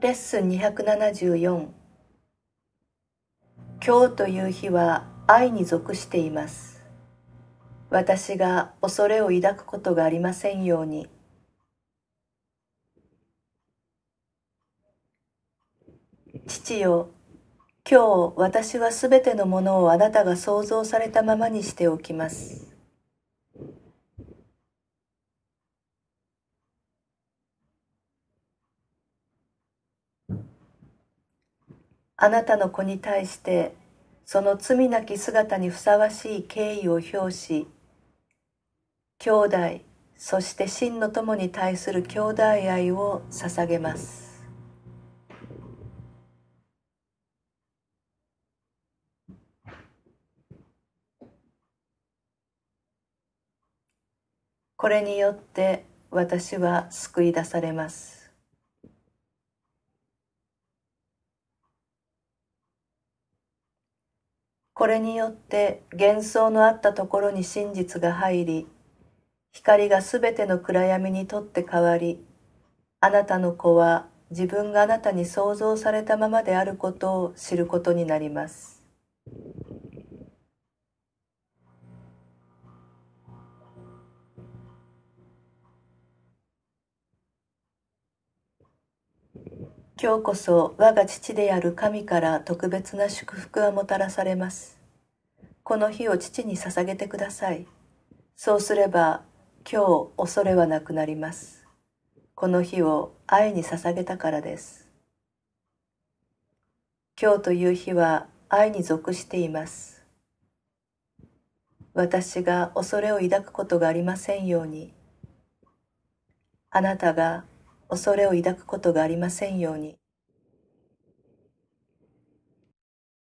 レッスン274今日という日は愛に属しています。私が恐れを抱くことがありませんように。父よ今日私はすべてのものをあなたが想像されたままにしておきます。あなたの子に対してその罪なき姿にふさわしい敬意を表し兄弟そして真の友に対する兄弟愛を捧げます。これによって私は救い出されます。これによって幻想のあったところに真実が入り光がすべての暗闇にとって変わりあなたの子は自分があなたに創造されたままであることを知ることになります。今日こそ我が父である神から特別な祝福がもたらされます。この日を父に捧げてください。そうすれば今日恐れはなくなります。この日を愛に捧げたからです。今日という日は愛に属しています。私が恐れを抱くことがありませんように。あなたが恐れを抱くことがありませんように。